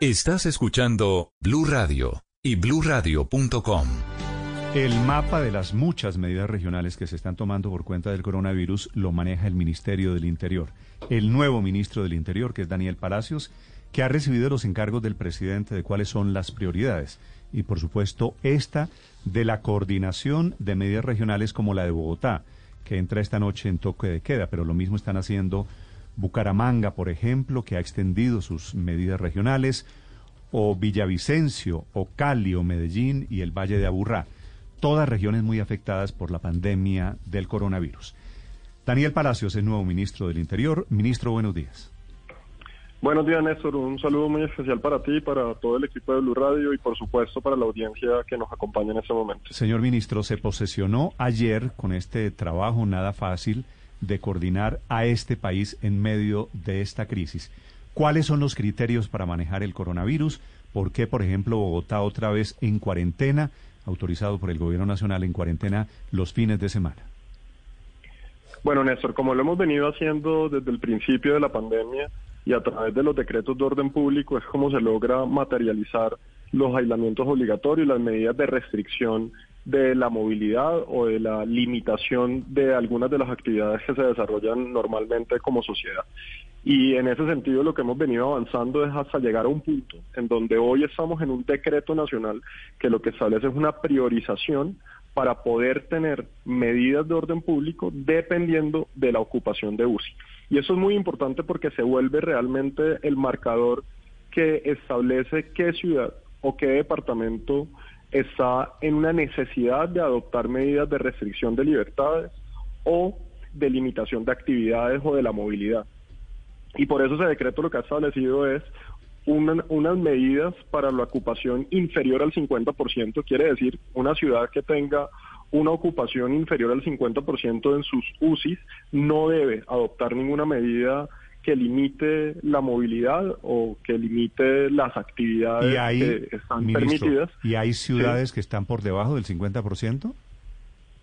Estás escuchando Blue Radio y bluradio.com. El mapa de las muchas medidas regionales que se están tomando por cuenta del coronavirus lo maneja el Ministerio del Interior. El nuevo ministro del Interior, que es Daniel Palacios, que ha recibido los encargos del presidente de cuáles son las prioridades. Y por supuesto, esta de la coordinación de medidas regionales como la de Bogotá, que entra esta noche en toque de queda, pero lo mismo están haciendo Bucaramanga, por ejemplo, que ha extendido sus medidas regionales, o Villavicencio, o Cali, o Medellín y el Valle de Aburrá, todas regiones muy afectadas por la pandemia del coronavirus. Daniel Palacios es nuevo ministro del Interior. Ministro, buenos días. Buenos días, Néstor. Un saludo muy especial para ti, para todo el equipo de Blue Radio y, por supuesto, para la audiencia que nos acompaña en este momento. Señor ministro, se posesionó ayer con este trabajo nada fácil de coordinar a este país en medio de esta crisis. ¿Cuáles son los criterios para manejar el coronavirus? ¿Por qué, por ejemplo, Bogotá otra vez en cuarentena, autorizado por el Gobierno Nacional en cuarentena los fines de semana? Bueno, Néstor, como lo hemos venido haciendo desde el principio de la pandemia y a través de los decretos de orden público, es como se logra materializar los aislamientos obligatorios, las medidas de restricción de la movilidad o de la limitación de algunas de las actividades que se desarrollan normalmente como sociedad. Y en ese sentido lo que hemos venido avanzando es hasta llegar a un punto en donde hoy estamos en un decreto nacional que lo que establece es una priorización para poder tener medidas de orden público dependiendo de la ocupación de UCI. Y eso es muy importante porque se vuelve realmente el marcador que establece qué ciudad o qué departamento está en una necesidad de adoptar medidas de restricción de libertades o de limitación de actividades o de la movilidad. Y por eso ese decreto lo que ha establecido es unas medidas para la ocupación inferior al 50%, quiere decir una ciudad que tenga una ocupación inferior al 50% en sus UCIs no debe adoptar ninguna medida que limite la movilidad o que limite las actividades que están permitidas. ¿Y hay ciudades que están por debajo del 50%?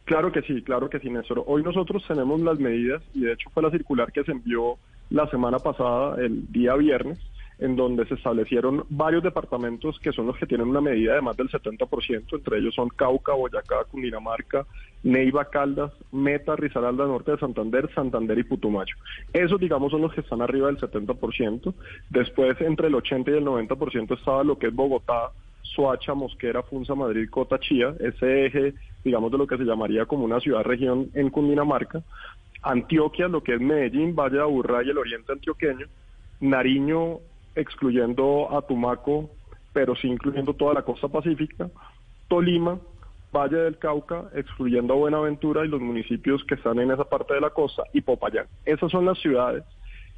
Claro que sí, claro que sí, Néstor. Hoy nosotros tenemos las medidas y de hecho fue la circular que se envió la semana pasada, el día viernes, en donde se establecieron varios departamentos que son los que tienen una medida de más del 70%, entre ellos son Cauca, Boyacá, Cundinamarca, Neiva, Caldas, Meta, Risaralda, Norte de Santander, Santander y Putumayo. Esos, digamos, son los que están arriba del 70%. Después, entre el 80 y el 90% estaba lo que es Bogotá, Soacha, Mosquera, Funza, Madrid, Cota, Chía, ese eje, digamos, de lo que se llamaría como una ciudad-región en Cundinamarca. Antioquia, lo que es Medellín, Valle de Aburrá y el oriente antioqueño. Nariño, excluyendo a Tumaco, pero sí incluyendo toda la costa pacífica, Tolima, Valle del Cauca, excluyendo a Buenaventura y los municipios que están en esa parte de la costa, y Popayán. Esas son las ciudades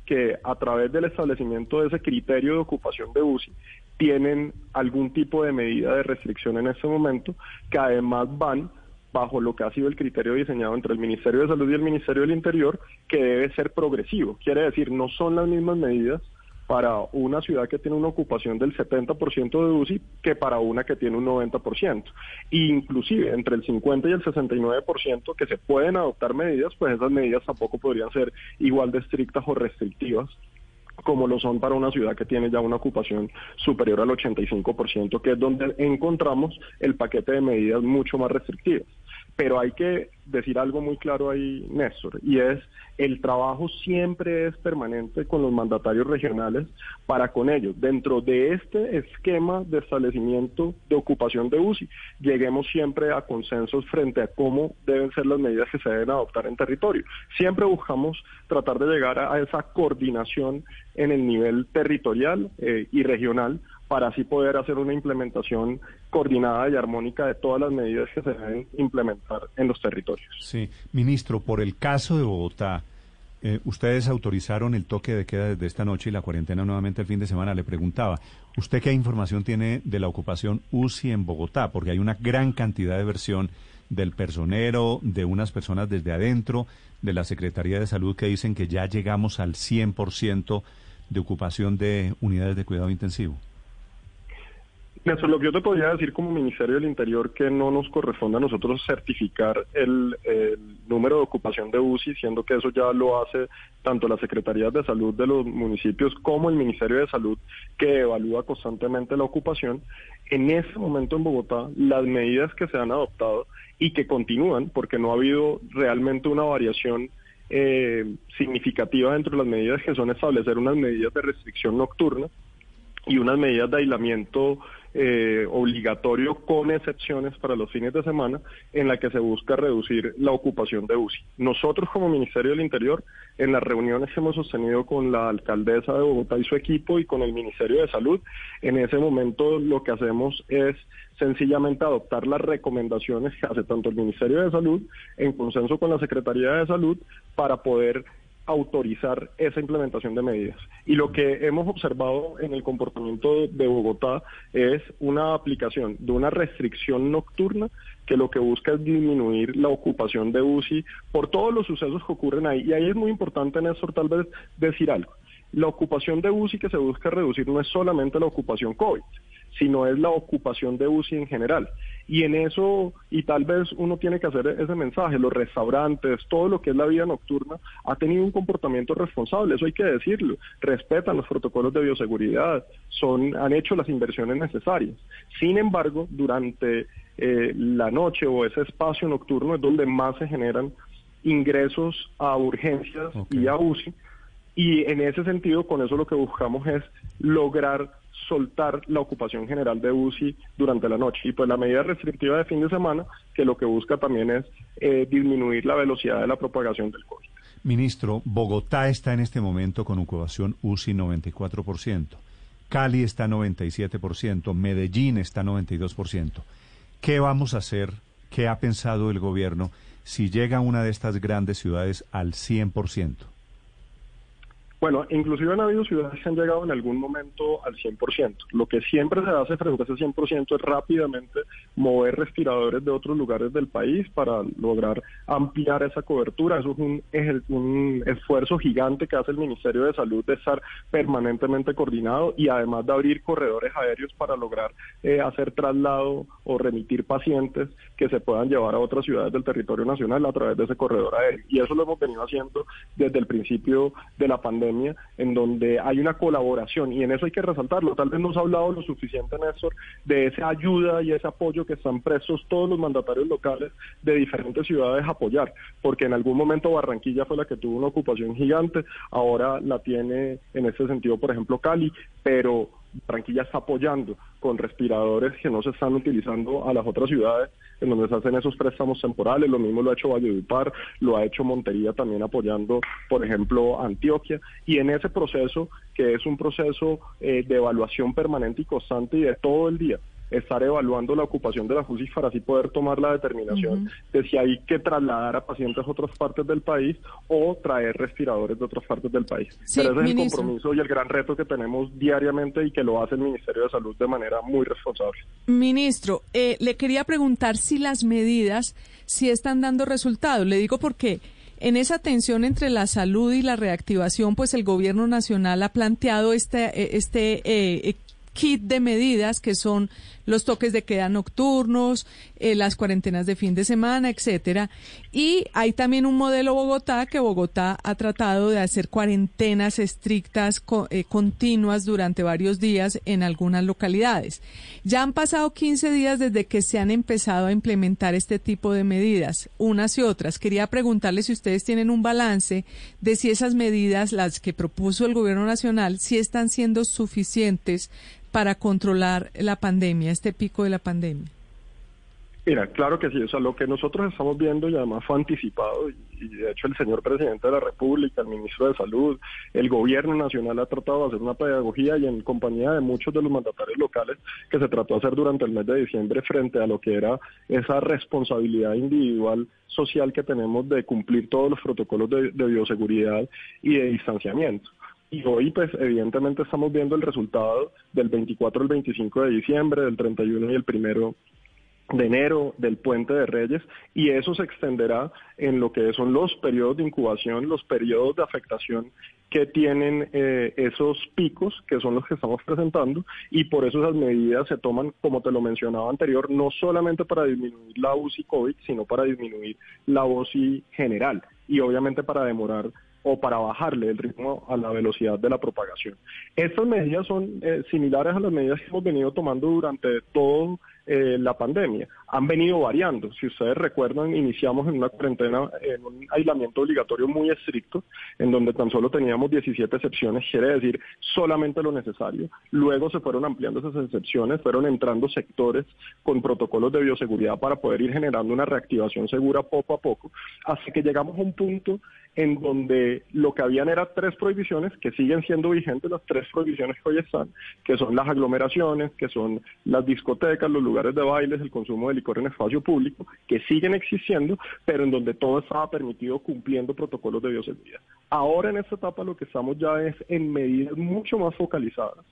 que a través del establecimiento de ese criterio de ocupación de UCI tienen algún tipo de medida de restricción en este momento, que además van bajo lo que ha sido el criterio diseñado entre el Ministerio de Salud y el Ministerio del Interior, que debe ser progresivo. Quiere decir, no son las mismas medidas para una ciudad que tiene una ocupación del 70% de UCI que para una que tiene un 90%. E inclusive entre el 50 y el 69% que se pueden adoptar medidas, pues esas medidas tampoco podrían ser igual de estrictas o restrictivas como lo son para una ciudad que tiene ya una ocupación superior al 85%, que es donde encontramos el paquete de medidas mucho más restrictivas. Pero hay que decir algo muy claro ahí, Néstor, y es el trabajo siempre es permanente con los mandatarios regionales para con ellos, dentro de este esquema de establecimiento de ocupación de UCI, lleguemos siempre a consensos frente a cómo deben ser las medidas que se deben adoptar en territorio. Siempre buscamos tratar de llegar a, esa coordinación en el nivel territorial eh, y regional para así poder hacer una implementación coordinada y armónica de todas las medidas que se deben implementar en los territorios. Sí, ministro, por el caso de Bogotá, eh, ustedes autorizaron el toque de queda desde esta noche y la cuarentena nuevamente el fin de semana. Le preguntaba, ¿usted qué información tiene de la ocupación UCI en Bogotá? Porque hay una gran cantidad de versión del personero, de unas personas desde adentro, de la Secretaría de Salud que dicen que ya llegamos al 100% de ocupación de unidades de cuidado intensivo. Lo que yo te podría decir como Ministerio del Interior que no nos corresponde a nosotros certificar el, número de ocupación de UCI, siendo que eso ya lo hace tanto la Secretaría de Salud de los municipios como el Ministerio de Salud, que evalúa constantemente la ocupación. En ese momento en Bogotá, las medidas que se han adoptado y que continúan, porque no ha habido realmente una variación eh, significativa dentro de las medidas que son establecer unas medidas de restricción nocturna y unas medidas de aislamiento eh, obligatorio con excepciones para los fines de semana en la que se busca reducir la ocupación de UCI. Nosotros como Ministerio del Interior, en las reuniones que hemos sostenido con la alcaldesa de Bogotá y su equipo y con el Ministerio de Salud, en ese momento lo que hacemos es sencillamente adoptar las recomendaciones que hace tanto el Ministerio de Salud en consenso con la Secretaría de Salud para poder autorizar esa implementación de medidas. Y lo que hemos observado en el comportamiento de Bogotá es una aplicación de una restricción nocturna que lo que busca es disminuir la ocupación de UCI por todos los sucesos que ocurren ahí. Y ahí es muy importante, Néstor, tal vez decir algo. La ocupación de UCI que se busca reducir no es solamente la ocupación COVID, sino es la ocupación de UCI en general. Y en eso, y tal vez uno tiene que hacer ese mensaje, los restaurantes, todo lo que es la vida nocturna, ha tenido un comportamiento responsable, eso hay que decirlo, respetan los protocolos de bioseguridad, son, han hecho las inversiones necesarias. Sin embargo, durante eh, la noche o ese espacio nocturno es donde más se generan ingresos a urgencias y a UCI, y en ese sentido, con eso lo que buscamos es lograr soltar la ocupación general de UCI durante la noche. Y pues la medida restrictiva de fin de semana, que lo que busca también es eh, disminuir la velocidad de la propagación del COVID. Ministro, Bogotá está en este momento con ocupación UCI 94%, Cali está 97%, Medellín está 92%. ¿Qué vamos a hacer? ¿Qué ha pensado el gobierno si llega una de estas grandes ciudades al 100%? Bueno, inclusive han habido ciudades que han llegado en algún momento al 100%. Lo que siempre se hace frente a ese 100% es rápidamente mover respiradores de otros lugares del país para lograr ampliar esa cobertura. Eso es un, un esfuerzo gigante que hace el Ministerio de Salud de estar permanentemente coordinado y además de abrir corredores aéreos para lograr eh, hacer traslado o remitir pacientes que se puedan llevar a otras ciudades del territorio nacional a través de ese corredor aéreo. Y eso lo hemos venido haciendo desde el principio de la pandemia en donde hay una colaboración y en eso hay que resaltarlo. Tal vez no se ha hablado lo suficiente, Néstor, de esa ayuda y ese apoyo que están presos todos los mandatarios locales de diferentes ciudades a apoyar, porque en algún momento Barranquilla fue la que tuvo una ocupación gigante, ahora la tiene en ese sentido, por ejemplo, Cali, pero Barranquilla está apoyando con respiradores que no se están utilizando a las otras ciudades en donde se hacen esos préstamos temporales. Lo mismo lo ha hecho Valledupar, lo ha hecho Montería también apoyando, por ejemplo, Antioquia. Y en ese proceso, que es un proceso eh, de evaluación permanente y constante y de todo el día, estar evaluando la ocupación de la FUSIS para así poder tomar la determinación de si hay que trasladar a pacientes a otras partes del país o traer respiradores de otras partes del país. Pero ese es el compromiso y el gran reto que tenemos diariamente y que lo hace el Ministerio de Salud de manera muy responsable. Ministro, eh, le quería preguntar si las medidas si están dando resultados. Le digo porque en esa tensión entre la salud y la reactivación, pues el gobierno nacional ha planteado este, eh, este eh, kit de medidas que son los toques de queda nocturnos, eh, las cuarentenas de fin de semana, etcétera. Y hay también un modelo Bogotá que Bogotá ha tratado de hacer cuarentenas estrictas eh, continuas durante varios días en algunas localidades. Ya han pasado 15 días desde que se han empezado a implementar este tipo de medidas, unas y otras. Quería preguntarle si ustedes tienen un balance de si esas medidas, las que propuso el gobierno nacional, si están siendo suficientes para controlar la pandemia, este pico de la pandemia? Mira, claro que sí, o sea, lo que nosotros estamos viendo y además fue anticipado, y, de hecho el señor presidente de la República, el ministro de Salud, el gobierno nacional ha tratado de hacer una pedagogía y en compañía de muchos de los mandatarios locales que se trató de hacer durante el mes de diciembre frente a lo que era esa responsabilidad individual social que tenemos de cumplir todos los protocolos de bioseguridad y de distanciamiento. Y hoy, pues, evidentemente estamos viendo el resultado del 24 al 25 de diciembre, del 31 y el primero de enero del puente de Reyes y eso se extenderá en lo que son los periodos de incubación, los periodos de afectación que tienen eh, esos picos que son los que estamos presentando y por eso esas medidas se toman, como te lo mencionaba anterior, no solamente para disminuir la UCI COVID, sino para disminuir la UCI general y obviamente para demorar o para bajarle el ritmo a la velocidad de la propagación. Estas medidas son eh, similares a las medidas que hemos venido tomando durante todo eh, la pandemia. Han venido variando. Si ustedes recuerdan, iniciamos en una cuarentena, en un aislamiento obligatorio muy estricto, en donde tan solo teníamos 17 excepciones, quiere decir solamente lo necesario. Luego se fueron ampliando esas excepciones, fueron entrando sectores con protocolos de bioseguridad para poder ir generando una reactivación segura poco a poco, hasta que llegamos a un punto en donde lo que habían eran tres prohibiciones que siguen siendo vigentes, las tres prohibiciones que hoy están, que son las aglomeraciones, que son las discotecas, los lugares de bailes, el consumo de licor en espacio público, que siguen existiendo, pero en donde todo estaba permitido cumpliendo protocolos de bioseguridad. Ahora en esta etapa lo que estamos ya es en medidas mucho más focalizadas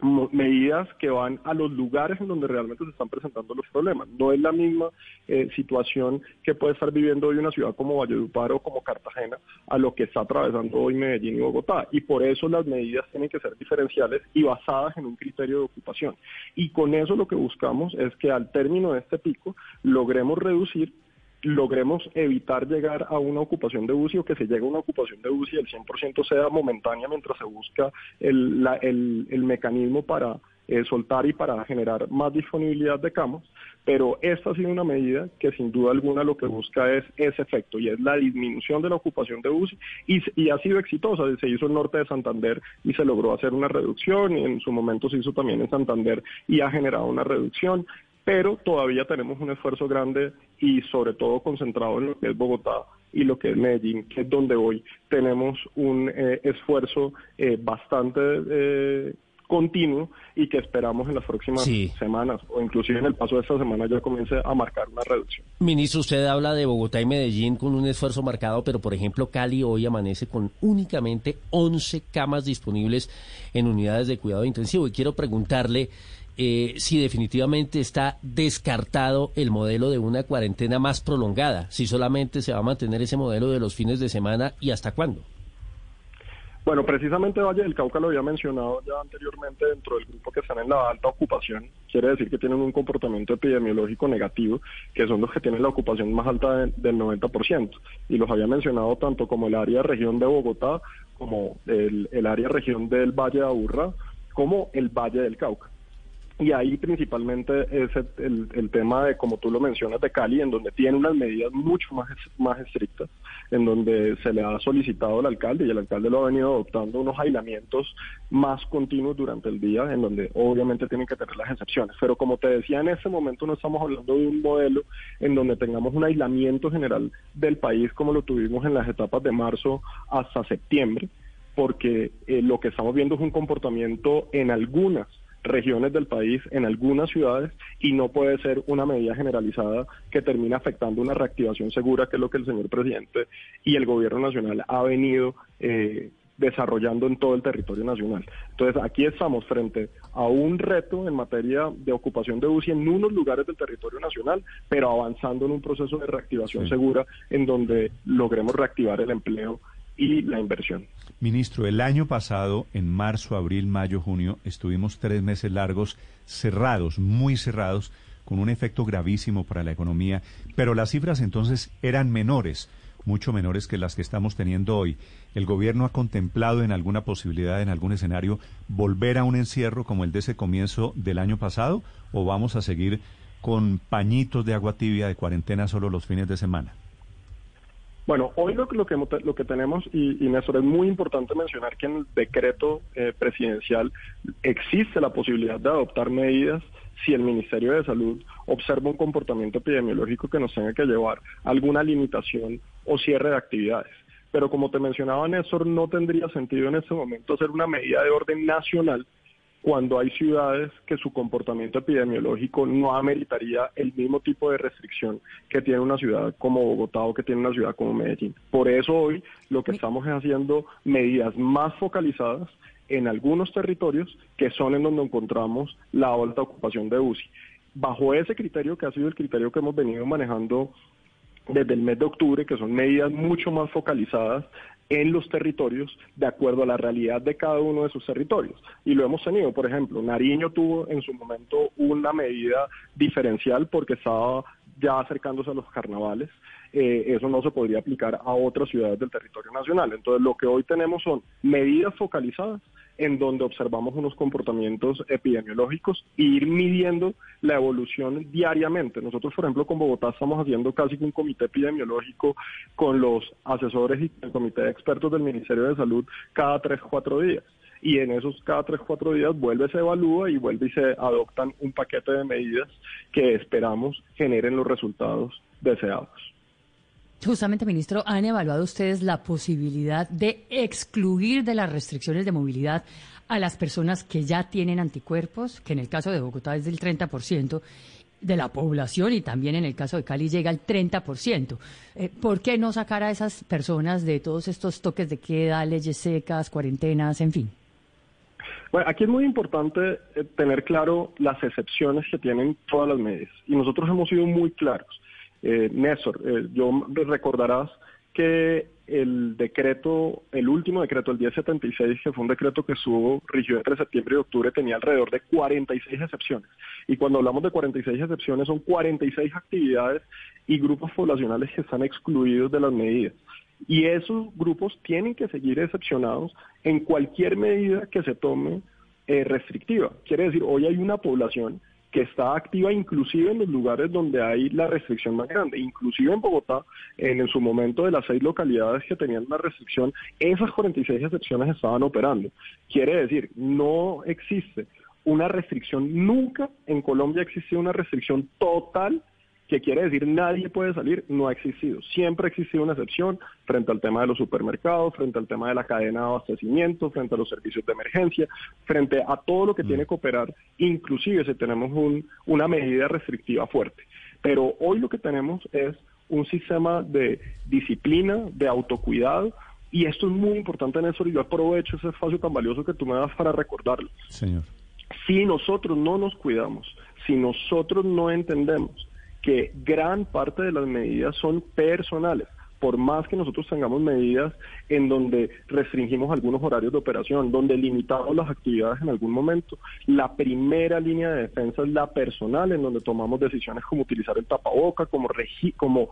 medidas que van a los lugares en donde realmente se están presentando los problemas. No es la misma eh, situación que puede estar viviendo hoy una ciudad como Valledupar o como Cartagena a lo que está atravesando hoy Medellín y Bogotá. Y por eso las medidas tienen que ser diferenciales y basadas en un criterio de ocupación. Y con eso lo que buscamos es que al término de este pico logremos reducir logremos evitar llegar a una ocupación de UCI o que se llegue a una ocupación de UCI el 100% sea momentánea mientras se busca el, el, mecanismo para eh, soltar y para generar más disponibilidad de camas, pero esta ha sido una medida que sin duda alguna lo que busca es ese efecto y es la disminución de la ocupación de UCI y, y ha sido exitosa, se hizo en norte de Santander y se logró hacer una reducción y en su momento se hizo también en Santander y ha generado una reducción pero todavía tenemos un esfuerzo grande y sobre todo concentrado en lo que es Bogotá y lo que es Medellín, que es donde hoy tenemos un eh, esfuerzo eh, bastante eh, continuo y que esperamos en las próximas semanas o inclusive en el paso de esta semana ya comience a marcar una reducción. Ministro, usted habla de Bogotá y Medellín con un esfuerzo marcado, pero por ejemplo Cali hoy amanece con únicamente 11 camas disponibles en unidades de cuidado intensivo y quiero preguntarle eh, si definitivamente está descartado el modelo de una cuarentena más prolongada, si solamente se va a mantener ese modelo de los fines de semana y hasta cuándo. Bueno, precisamente Valle del Cauca lo había mencionado ya anteriormente dentro del grupo que están en la alta ocupación. Quiere decir que tienen un comportamiento epidemiológico negativo, que son los que tienen la ocupación más alta del 90%. Y los había mencionado tanto como el área región de Bogotá, como el, el área región del Valle de Aburrá, como el Valle del Cauca. Y ahí principalmente es el, tema de, como tú lo mencionas, de Cali, en donde tiene unas medidas mucho más, más estrictas, en donde se le ha solicitado al alcalde y el alcalde lo ha venido adoptando unos aislamientos más continuos durante el día, en donde obviamente tienen que tener las excepciones. Pero como te decía, en ese momento no estamos hablando de un modelo en donde tengamos un aislamiento general del país como lo tuvimos en las etapas de marzo hasta septiembre, porque eh, lo que estamos viendo es un comportamiento en algunas regiones del país, en algunas ciudades, y no puede ser una medida generalizada que termine afectando una reactivación segura, que es lo que el señor presidente y el gobierno nacional ha venido eh, desarrollando en todo el territorio nacional. Entonces, aquí estamos frente a un reto en materia de ocupación de UCI en unos lugares del territorio nacional, pero avanzando en un proceso de reactivación segura en donde logremos reactivar el empleo y la inversión. Ministro, el año pasado, en marzo, abril, mayo, junio, estuvimos tres meses largos cerrados, muy cerrados, con un efecto gravísimo para la economía, pero las cifras entonces eran menores, mucho menores que las que estamos teniendo hoy. ¿El gobierno ha contemplado en alguna posibilidad, en algún escenario, volver a un encierro como el de ese comienzo del año pasado o vamos a seguir con pañitos de agua tibia de cuarentena solo los fines de semana? Bueno, hoy lo, lo, que, lo que tenemos, y, y Néstor, es muy importante mencionar que en el decreto eh, presidencial existe la posibilidad de adoptar medidas si el Ministerio de Salud observa un comportamiento epidemiológico que nos tenga que llevar alguna limitación o cierre de actividades. Pero como te mencionaba Néstor, no tendría sentido en este momento hacer una medida de orden nacional cuando hay ciudades que su comportamiento epidemiológico no ameritaría el mismo tipo de restricción que tiene una ciudad como Bogotá o que tiene una ciudad como Medellín. Por eso hoy lo que estamos es haciendo medidas más focalizadas en algunos territorios que son en donde encontramos la alta ocupación de UCI. bajo ese criterio que ha sido el criterio que hemos venido manejando desde el mes de octubre, que son medidas mucho más focalizadas en los territorios de acuerdo a la realidad de cada uno de sus territorios. Y lo hemos tenido, por ejemplo, Nariño tuvo en su momento una medida diferencial porque estaba ya acercándose a los carnavales. Eh, eso no se podría aplicar a otras ciudades del territorio nacional. Entonces, lo que hoy tenemos son medidas focalizadas en donde observamos unos comportamientos epidemiológicos e ir midiendo la evolución diariamente. Nosotros, por ejemplo, con Bogotá estamos haciendo casi un comité epidemiológico con los asesores y el comité de expertos del Ministerio de Salud cada tres, cuatro días. Y en esos cada tres, cuatro días vuelve, se evalúa y vuelve y se adoptan un paquete de medidas que esperamos generen los resultados deseados. Justamente, ministro, ¿han evaluado ustedes la posibilidad de excluir de las restricciones de movilidad a las personas que ya tienen anticuerpos, que en el caso de Bogotá es del 30% de la población y también en el caso de Cali llega al 30%? Eh, ¿Por qué no sacar a esas personas de todos estos toques de queda, leyes secas, cuarentenas, en fin? Bueno, aquí es muy importante eh, tener claro las excepciones que tienen todas las medidas y nosotros hemos sido muy claros. Eh, Néstor, eh, yo recordarás que el decreto, el último decreto, el 1076, que fue un decreto que estuvo rigió entre septiembre y octubre, tenía alrededor de 46 excepciones. Y cuando hablamos de 46 excepciones, son 46 actividades y grupos poblacionales que están excluidos de las medidas. Y esos grupos tienen que seguir excepcionados en cualquier medida que se tome eh, restrictiva. Quiere decir, hoy hay una población que está activa inclusive en los lugares donde hay la restricción más grande, inclusive en Bogotá, en, su momento de las seis localidades que tenían la restricción, esas 46 excepciones estaban operando. Quiere decir, no existe una restricción, nunca en Colombia existe una restricción total que quiere decir nadie puede salir, no ha existido. Siempre ha existido una excepción frente al tema de los supermercados, frente al tema de la cadena de abastecimiento, frente a los servicios de emergencia, frente a todo lo que mm. tiene que operar, inclusive si tenemos un, una medida restrictiva fuerte. Pero hoy lo que tenemos es un sistema de disciplina, de autocuidado, y esto es muy importante, Néstor, y yo aprovecho ese espacio tan valioso que tú me das para recordarlo. Señor. Si nosotros no nos cuidamos, si nosotros no entendemos que gran parte de las medidas son personales. Por más que nosotros tengamos medidas en donde restringimos algunos horarios de operación, donde limitamos las actividades en algún momento, la primera línea de defensa es la personal, en donde tomamos decisiones como utilizar el tapaboca, como, como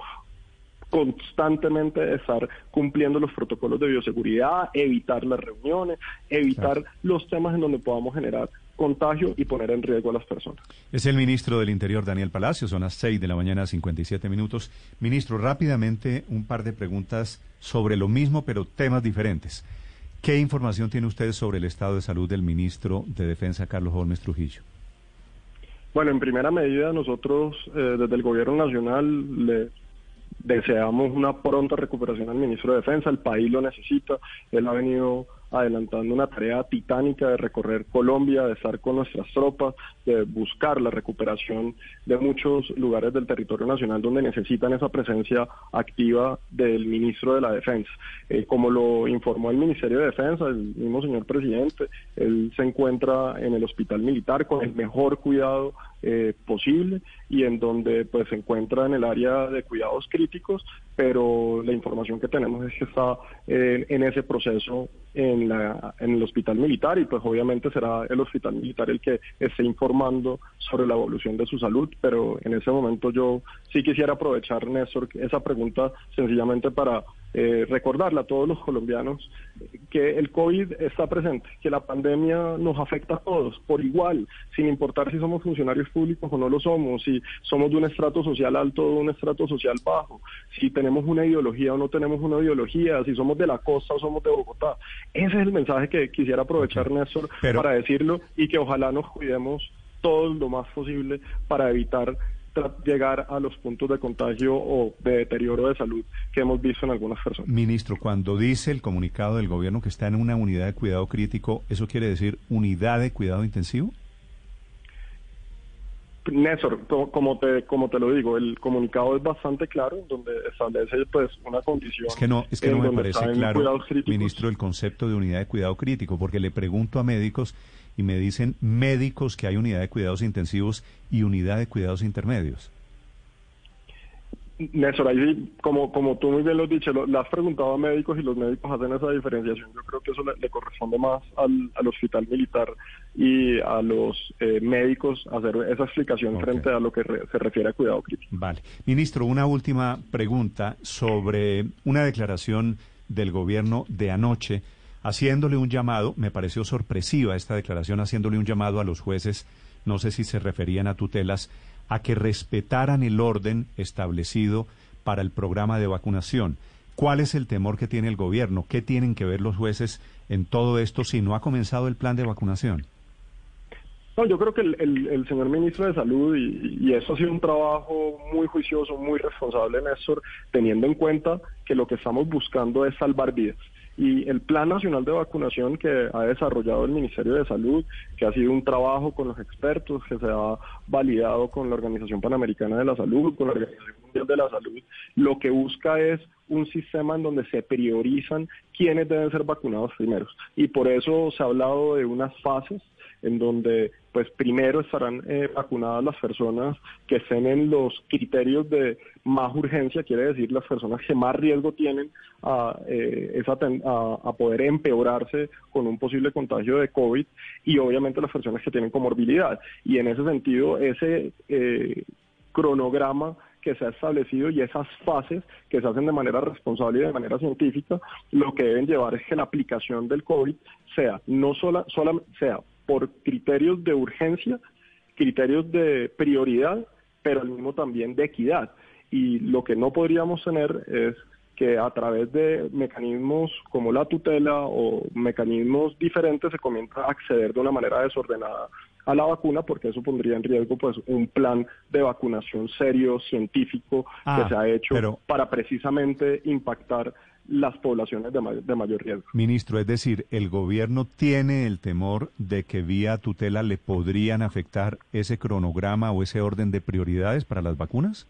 constantemente estar cumpliendo los protocolos de bioseguridad, evitar las reuniones, evitar los temas en donde podamos generar contagio y poner en riesgo a las personas. Es el ministro del Interior, Daniel Palacio, son las 6 de la mañana, 57 minutos. Ministro, rápidamente un par de preguntas sobre lo mismo, pero temas diferentes. ¿Qué información tiene usted sobre el estado de salud del ministro de Defensa, Carlos Holmes Trujillo? Bueno, en primera medida, nosotros eh, desde el Gobierno Nacional le deseamos una pronta recuperación al ministro de Defensa, el país lo necesita, él ha venido adelantando una tarea titánica de recorrer Colombia, de estar con nuestras tropas, de buscar la recuperación de muchos lugares del territorio nacional donde necesitan esa presencia activa del ministro de la Defensa. Eh, como lo informó el Ministerio de Defensa, el mismo señor presidente, él se encuentra en el hospital militar con el mejor cuidado eh, posible y en donde pues se encuentra en el área de cuidados críticos, pero la información que tenemos es que está eh, en ese proceso en, la, en el hospital militar y pues obviamente será el hospital militar el que esté informando sobre la evolución de su salud, pero en ese momento yo sí quisiera aprovechar, Néstor, esa pregunta sencillamente para eh, recordarle a todos los colombianos que el COVID está presente, que la pandemia nos afecta a todos por igual, sin importar si somos funcionarios públicos o no lo somos, si somos de un estrato social alto o de un estrato social bajo, si tenemos una ideología o no tenemos una ideología, si somos de la costa o somos de Bogotá. Ese es el mensaje que quisiera aprovechar, Néstor, para decirlo y que ojalá nos cuidemos todo lo más posible para evitar llegar a los puntos de contagio o de deterioro de salud que hemos visto en algunas personas. Ministro, cuando dice el comunicado del gobierno que está en una unidad de cuidado crítico, ¿eso quiere decir unidad de cuidado intensivo? Néstor, como te, como te lo digo, el comunicado es bastante claro, donde establece pues una condición. Es que no, es que no me parece claro, ministro, el concepto de unidad de cuidado crítico, porque le pregunto a médicos y me dicen médicos que hay unidad de cuidados intensivos y unidad de cuidados intermedios. Néstor, ahí como, como tú muy bien lo has dicho, lo, le has preguntado a médicos y los médicos hacen esa diferenciación. Yo creo que eso le, corresponde más al, al, hospital militar y a los eh, médicos hacer esa explicación frente a lo que se refiere a cuidado crítico. Vale. Ministro, una última pregunta sobre una declaración del gobierno de anoche haciéndole un llamado, me pareció sorpresiva esta declaración, haciéndole un llamado a los jueces, no sé si se referían a tutelas, a que respetaran el orden establecido para el programa de vacunación. ¿Cuál es el temor que tiene el gobierno? ¿Qué tienen que ver los jueces en todo esto si no ha comenzado el plan de vacunación? No, yo creo que el, señor ministro de Salud, y, y, eso ha sido un trabajo muy juicioso, muy responsable, Néstor, teniendo en cuenta que lo que estamos buscando es salvar vidas. Y el Plan Nacional de Vacunación que ha desarrollado el Ministerio de Salud, que ha sido un trabajo con los expertos, que se ha validado con la Organización Panamericana de la Salud, con la Organización Mundial de la Salud, lo que busca es un sistema en donde se priorizan quiénes deben ser vacunados primeros. Y por eso se ha hablado de unas fases en donde pues primero estarán eh, vacunadas las personas que estén en los criterios de más urgencia, quiere decir las personas que más riesgo tienen a, eh, a, poder empeorarse con un posible contagio de COVID y obviamente las personas que tienen comorbilidad. Y en ese sentido, ese eh, cronograma que se ha establecido y esas fases que se hacen de manera responsable y de manera científica, lo que deben llevar es que la aplicación del COVID sea no sola, sola sea por criterios de urgencia, criterios de prioridad, pero al mismo también de equidad. Y lo que no podríamos tener es que a través de mecanismos como la tutela o mecanismos diferentes se comienza a acceder de una manera desordenada a la vacuna porque eso pondría en riesgo pues un plan de vacunación serio científico que ah, se ha hecho para precisamente impactar las poblaciones de, mayor riesgo. Ministro, es decir, ¿el gobierno tiene el temor de que vía tutela le podrían afectar ese cronograma o ese orden de prioridades para las vacunas?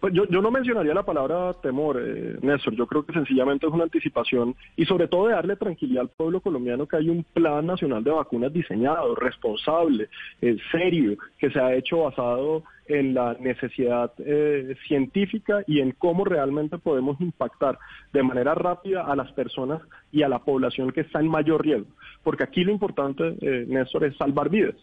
Pues yo, yo no mencionaría la palabra temor, eh, Néstor. Yo creo que sencillamente es una anticipación y sobre todo de darle tranquilidad al pueblo colombiano que hay un plan nacional de vacunas diseñado, responsable, eh, serio, que se ha hecho basado en la necesidad eh, científica y en cómo realmente podemos impactar de manera rápida a las personas y a la población que está en mayor riesgo. Porque aquí lo importante, eh, Néstor, es salvar vidas.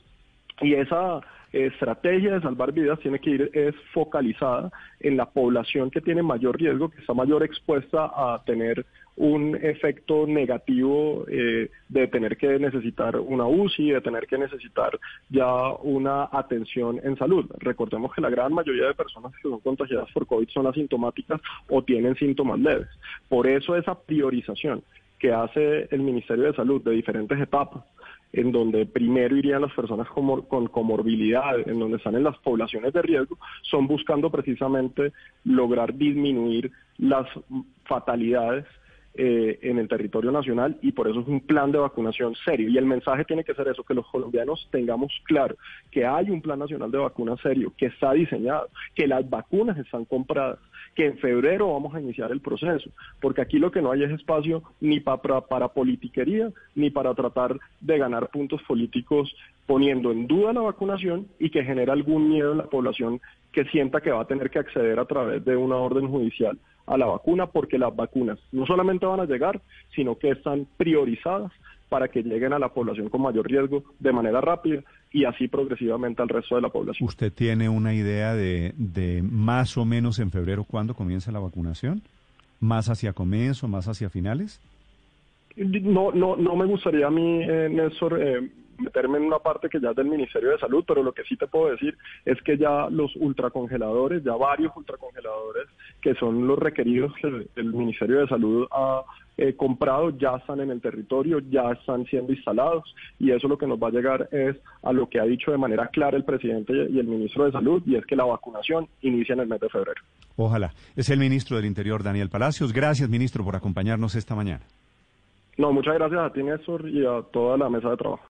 Y esa estrategia de salvar vidas tiene que ir es focalizada en la población que tiene mayor riesgo, que está mayor expuesta a tener un efecto negativo eh, de tener que necesitar una UCI, de tener que necesitar ya una atención en salud. Recordemos que la gran mayoría de personas que son contagiadas por COVID son asintomáticas o tienen síntomas leves. Por eso esa priorización que hace el Ministerio de Salud de diferentes etapas en donde primero irían las personas con, comorbilidad, en donde están en las poblaciones de riesgo, son buscando precisamente lograr disminuir las fatalidades eh, en el territorio nacional y por eso es un plan de vacunación serio. Y el mensaje tiene que ser eso, que los colombianos tengamos claro que hay un plan nacional de vacunas serio, que está diseñado, que las vacunas están compradas, que en febrero vamos a iniciar el proceso, porque aquí lo que no hay es espacio ni para, politiquería ni para tratar de ganar puntos políticos poniendo en duda la vacunación y que genera algún miedo en la población que sienta que va a tener que acceder a través de una orden judicial a la vacuna porque las vacunas no solamente van a llegar, sino que están priorizadas para que lleguen a la población con mayor riesgo de manera rápida y así progresivamente al resto de la población. ¿Usted tiene una idea de, de más o menos en febrero cuándo comienza la vacunación? ¿Más hacia comienzo, más hacia finales? No, no, no me gustaría a mí, eh, Néstor, eh, meterme en una parte que ya es del Ministerio de Salud, pero lo que sí te puedo decir es que ya los ultracongeladores, ya varios ultracongeladores que son los requeridos que el Ministerio de Salud ha eh, comprado ya están en el territorio, ya están siendo instalados y eso lo que nos va a llegar es a lo que ha dicho de manera clara el presidente y el ministro de Salud y es que la vacunación inicia en el mes de febrero. Ojalá. Es el ministro del Interior, Daniel Palacios. Gracias, ministro, por acompañarnos esta mañana. No, muchas gracias a ti, Néstor, y a toda la mesa de trabajo.